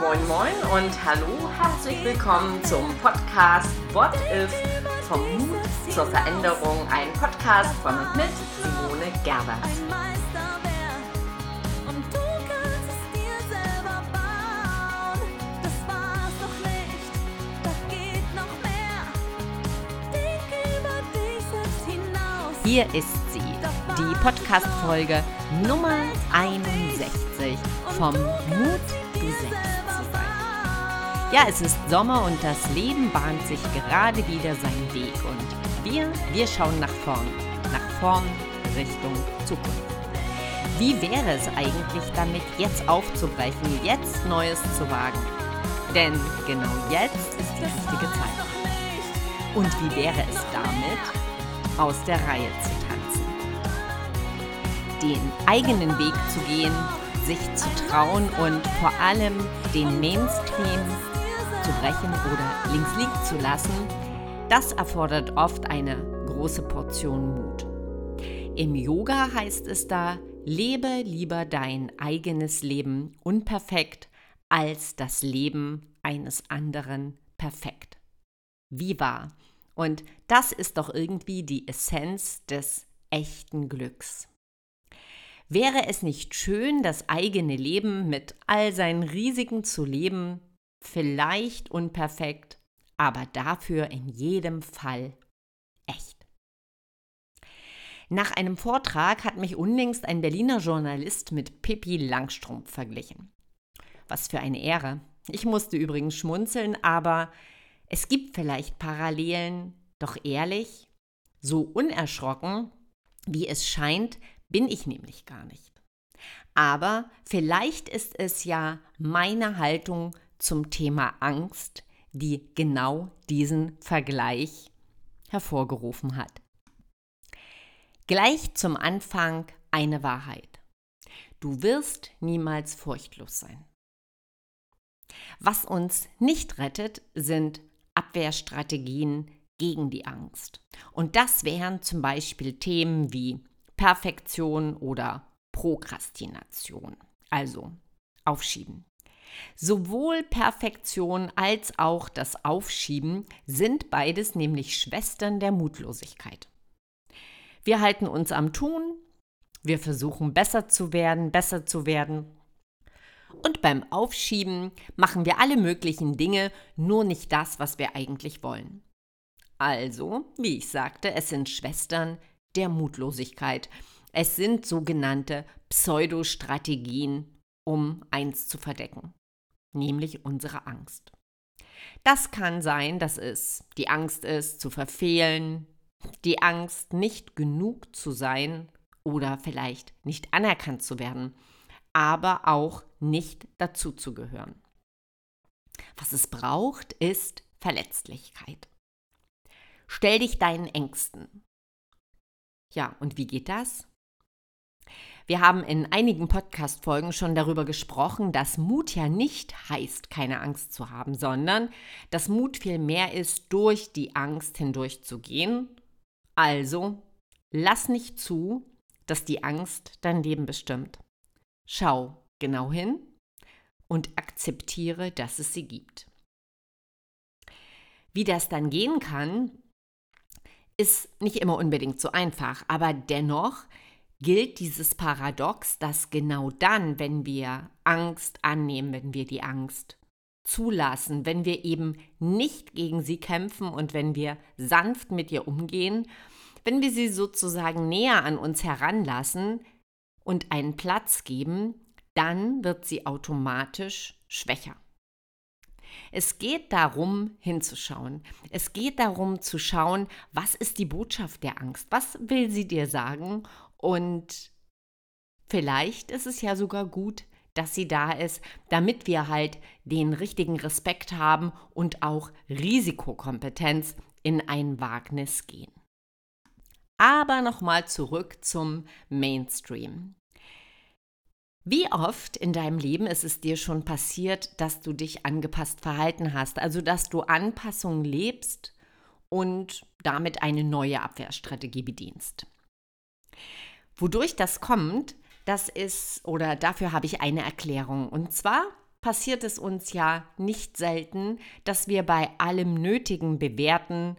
Moin Moin und hallo, herzlich willkommen zum Podcast What If vom Mut zur Veränderung, ein Podcast von und mit Simone Gerbert. Hier ist sie, die Podcast-Folge Nummer 61 vom Mut, du selbst zu sein. Ja, es ist Sommer und das Leben bahnt sich gerade wieder seinen Weg und wir, wir schauen nach vorn, nach vorn Richtung Zukunft. Wie wäre es eigentlich damit, jetzt aufzubrechen, jetzt Neues zu wagen? Denn genau jetzt ist die richtige Zeit. Und wie wäre es damit, aus der Reihe zu tanzen? Den eigenen Weg zu gehen, sich zu trauen und vor allem den Mainstream zu brechen oder links liegen zu lassen, das erfordert oft eine große Portion Mut. Im Yoga heißt es da, lebe lieber dein eigenes Leben unperfekt als das Leben eines anderen perfekt. Wie wahr? Und das ist doch irgendwie die Essenz des echten Glücks. Wäre es nicht schön, das eigene Leben mit all seinen Risiken zu leben, vielleicht unperfekt, aber dafür in jedem Fall echt? Nach einem Vortrag hat mich unlängst ein Berliner Journalist mit Pippi Langstrumpf verglichen. Was für eine Ehre. Ich musste übrigens schmunzeln, aber es gibt vielleicht Parallelen, doch ehrlich, so unerschrocken, wie es scheint, bin ich nämlich gar nicht. Aber vielleicht ist es ja meine Haltung zum Thema Angst, die genau diesen Vergleich hervorgerufen hat. Gleich zum Anfang eine Wahrheit. Du wirst niemals furchtlos sein. Was uns nicht rettet, sind Abwehrstrategien gegen die Angst. Und das wären zum Beispiel Themen wie Perfektion oder Prokrastination, also Aufschieben. Sowohl Perfektion als auch das Aufschieben sind beides nämlich Schwestern der Mutlosigkeit. Wir halten uns am Tun, wir versuchen besser zu werden, besser zu werden. Und beim Aufschieben machen wir alle möglichen Dinge, nur nicht das, was wir eigentlich wollen. Also, wie ich sagte, es sind Schwestern der Mutlosigkeit. Es sind sogenannte Pseudostrategien, um eins zu verdecken, nämlich unsere Angst. Das kann sein, dass es die Angst ist, zu verfehlen, die Angst, nicht genug zu sein oder vielleicht nicht anerkannt zu werden, aber auch nicht dazuzugehören. Was es braucht, ist Verletzlichkeit. Stell dich deinen Ängsten, ja, und wie geht das? Wir haben in einigen Podcast-Folgen schon darüber gesprochen, dass Mut ja nicht heißt, keine Angst zu haben, sondern dass Mut viel mehr ist, durch die Angst hindurchzugehen. Also, lass nicht zu, dass die Angst dein Leben bestimmt. Schau genau hin und akzeptiere, dass es sie gibt. Wie das dann gehen kann, ist nicht immer unbedingt so einfach, aber dennoch gilt dieses Paradox, dass genau dann, wenn wir Angst annehmen, wenn wir die Angst zulassen, wenn wir eben nicht gegen sie kämpfen und wenn wir sanft mit ihr umgehen, wenn wir sie sozusagen näher an uns heranlassen und einen Platz geben, dann wird sie automatisch schwächer. Es geht darum, hinzuschauen. Es geht darum zu schauen, was ist die Botschaft der Angst? Was will sie dir sagen? Und vielleicht ist es ja sogar gut, dass sie da ist, damit wir halt den richtigen Respekt haben und auch Risikokompetenz in ein Wagnis gehen. Aber nochmal zurück zum Mainstream. Wie oft in deinem Leben ist es dir schon passiert, dass du dich angepasst verhalten hast, also dass du Anpassungen lebst und damit eine neue Abwehrstrategie bedienst? Wodurch das kommt, das ist, oder dafür habe ich eine Erklärung. Und zwar passiert es uns ja nicht selten, dass wir bei allem Nötigen bewerten,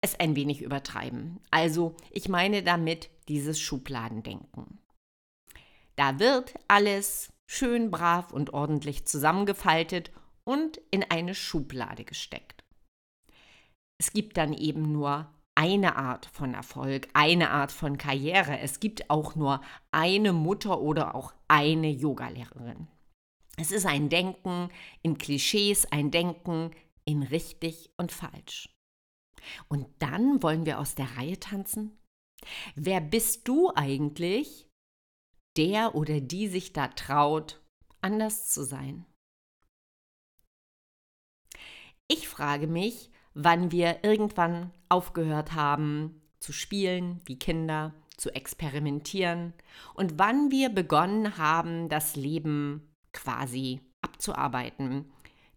es ein wenig übertreiben. Also ich meine damit dieses Schubladendenken. Da wird alles schön brav und ordentlich zusammengefaltet und in eine Schublade gesteckt. Es gibt dann eben nur eine Art von Erfolg, eine Art von Karriere. Es gibt auch nur eine Mutter oder auch eine Yogalehrerin. Es ist ein Denken in Klischees, ein Denken in richtig und falsch. Und dann wollen wir aus der Reihe tanzen? Wer bist du eigentlich, der oder die sich da traut, anders zu sein? Ich frage mich, wann wir irgendwann aufgehört haben zu spielen wie Kinder, zu experimentieren und wann wir begonnen haben, das Leben quasi abzuarbeiten,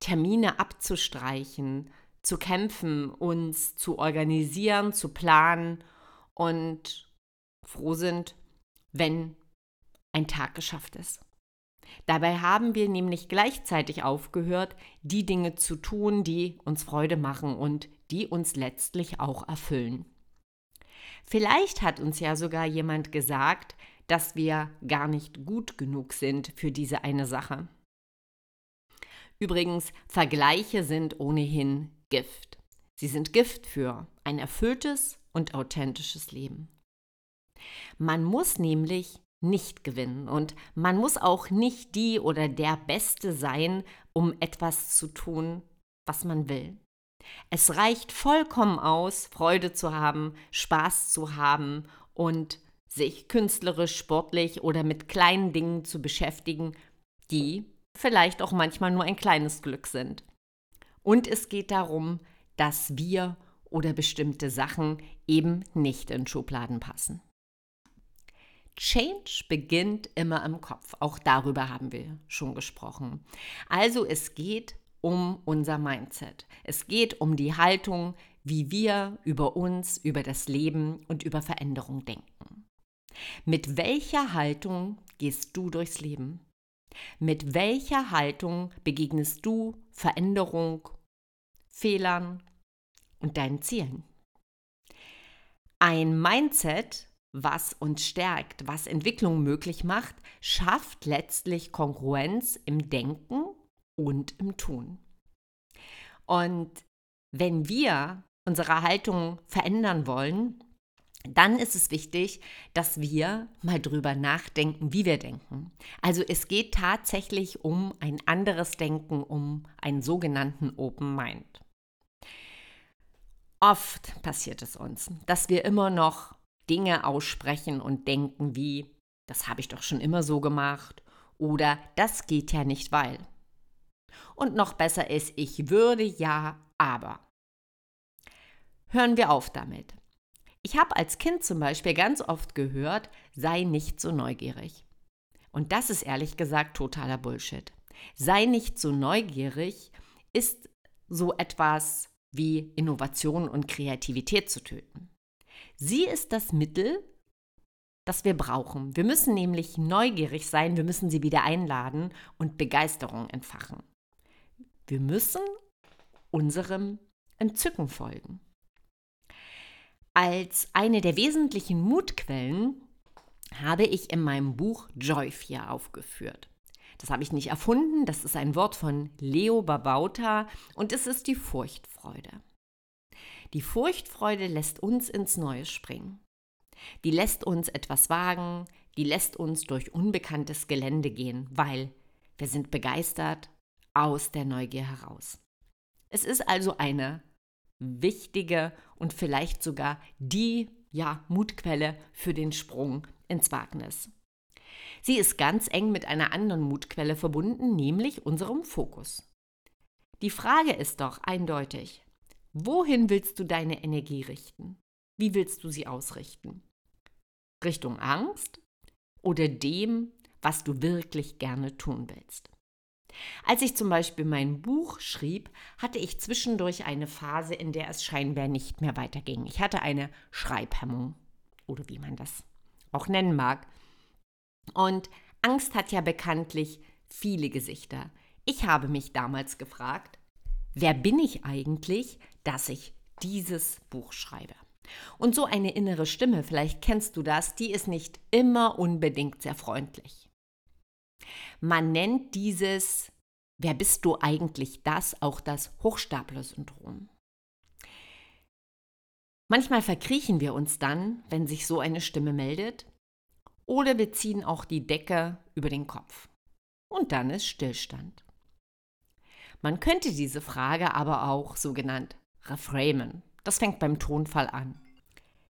Termine abzustreichen, zu kämpfen, uns zu organisieren, zu planen und froh sind, wenn ein Tag geschafft ist. Dabei haben wir nämlich gleichzeitig aufgehört, die Dinge zu tun, die uns Freude machen und die uns letztlich auch erfüllen. Vielleicht hat uns ja sogar jemand gesagt, dass wir gar nicht gut genug sind für diese eine Sache. Übrigens, Vergleiche sind ohnehin Gift. Sie sind Gift für ein erfülltes und authentisches Leben. Man muss nämlich nicht gewinnen und man muss auch nicht die oder der Beste sein, um etwas zu tun, was man will. Es reicht vollkommen aus, Freude zu haben, Spaß zu haben und sich künstlerisch, sportlich oder mit kleinen Dingen zu beschäftigen, die vielleicht auch manchmal nur ein kleines Glück sind. Und es geht darum, dass wir oder bestimmte Sachen eben nicht in Schubladen passen. Change beginnt immer im Kopf. Auch darüber haben wir schon gesprochen. Also es geht um unser Mindset. Es geht um die Haltung, wie wir über uns, über das Leben und über Veränderung denken. Mit welcher Haltung gehst du durchs Leben? Mit welcher Haltung begegnest du Veränderung, Fehlern und deinen Zielen? Ein Mindset was uns stärkt, was Entwicklung möglich macht, schafft letztlich Kongruenz im Denken und im Tun. Und wenn wir unsere Haltung verändern wollen, dann ist es wichtig, dass wir mal drüber nachdenken, wie wir denken. Also es geht tatsächlich um ein anderes Denken, um einen sogenannten Open Mind. Oft passiert es uns, dass wir immer noch Dinge aussprechen und denken wie, das habe ich doch schon immer so gemacht oder das geht ja nicht, weil. Und noch besser ist, ich würde ja, aber. Hören wir auf damit. Ich habe als Kind zum Beispiel ganz oft gehört, sei nicht so neugierig. Und das ist ehrlich gesagt totaler Bullshit. Sei nicht so neugierig ist so etwas wie Innovation und Kreativität zu töten. Sie ist das Mittel, das wir brauchen. Wir müssen nämlich neugierig sein, wir müssen sie wieder einladen und Begeisterung entfachen. Wir müssen unserem Entzücken folgen. Als eine der wesentlichen Mutquellen habe ich in meinem Buch Joy 4 aufgeführt. Das habe ich nicht erfunden, das ist ein Wort von Leo Babauta und es ist die Furchtfreude. Die Furchtfreude lässt uns ins Neue springen. Die lässt uns etwas wagen, die lässt uns durch unbekanntes Gelände gehen, weil wir sind begeistert aus der Neugier heraus. Es ist also eine wichtige und vielleicht sogar die ja, Mutquelle für den Sprung ins Wagnis. Sie ist ganz eng mit einer anderen Mutquelle verbunden, nämlich unserem Fokus. Die Frage ist doch eindeutig, Wohin willst du deine Energie richten? Wie willst du sie ausrichten? Richtung Angst oder dem, was du wirklich gerne tun willst? Als ich zum Beispiel mein Buch schrieb, hatte ich zwischendurch eine Phase, in der es scheinbar nicht mehr weiterging. Ich hatte eine Schreibhemmung oder wie man das auch nennen mag. Und Angst hat ja bekanntlich viele Gesichter. Ich habe mich damals gefragt, wer bin ich eigentlich, dass ich dieses Buch schreibe? Und so eine innere Stimme, vielleicht kennst du das, die ist nicht immer unbedingt sehr freundlich. Man nennt dieses Wer bist du eigentlich das auch das Hochstapler-Syndrom. Manchmal verkriechen wir uns dann, wenn sich so eine Stimme meldet, oder wir ziehen auch die Decke über den Kopf. Und dann ist Stillstand. Man könnte diese Frage aber auch sogenannt reframen. Das fängt beim Tonfall an.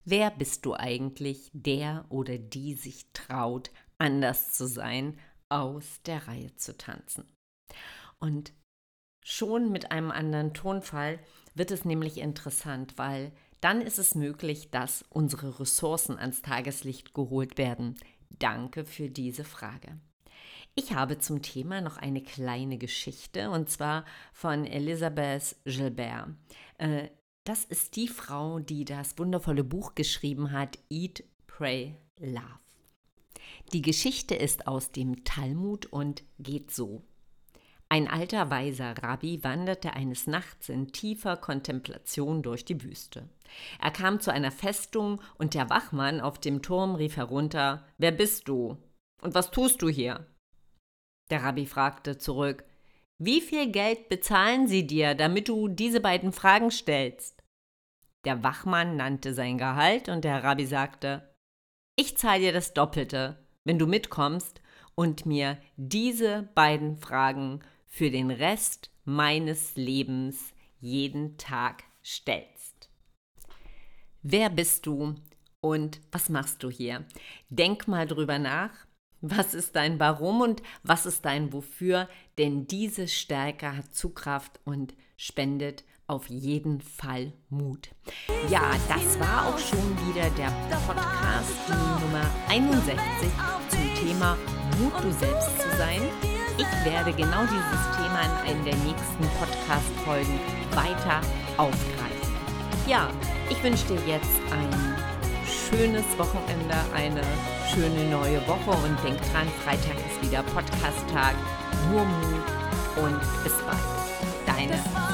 Wer bist du eigentlich, der oder die sich traut, anders zu sein, aus der Reihe zu tanzen? Und schon mit einem anderen Tonfall wird es nämlich interessant, weil dann ist es möglich, dass unsere Ressourcen ans Tageslicht geholt werden. Danke für diese Frage. Ich habe zum Thema noch eine kleine Geschichte und zwar von Elisabeth Gilbert. Äh, das ist die Frau, die das wundervolle Buch geschrieben hat, Eat, Pray, Love. Die Geschichte ist aus dem Talmud und geht so. Ein alter weiser Rabbi wanderte eines Nachts in tiefer Kontemplation durch die Wüste. Er kam zu einer Festung und der Wachmann auf dem Turm rief herunter: Wer bist du? Und was tust du hier? Der Rabbi fragte zurück: Wie viel Geld bezahlen sie dir, damit du diese beiden Fragen stellst? Der Wachmann nannte sein Gehalt und der Rabbi sagte: Ich zahle dir das Doppelte, wenn du mitkommst und mir diese beiden Fragen für den Rest meines Lebens jeden Tag stellst. Wer bist du und was machst du hier? Denk mal drüber nach. Was ist dein Warum und was ist dein Wofür? Denn diese Stärke hat Zugkraft und spendet auf jeden Fall Mut. Ja, das war auch schon wieder der Podcast Nummer 61 zum Thema Mut, du selbst zu sein. Ich werde genau dieses Thema in einer der nächsten Podcast-Folgen weiter aufgreifen. Ja, ich wünsche dir jetzt ein schönes Wochenende, eine schöne neue Woche und denk dran, Freitag ist wieder Podcast-Tag. Nur Mut und bis bald. Deine.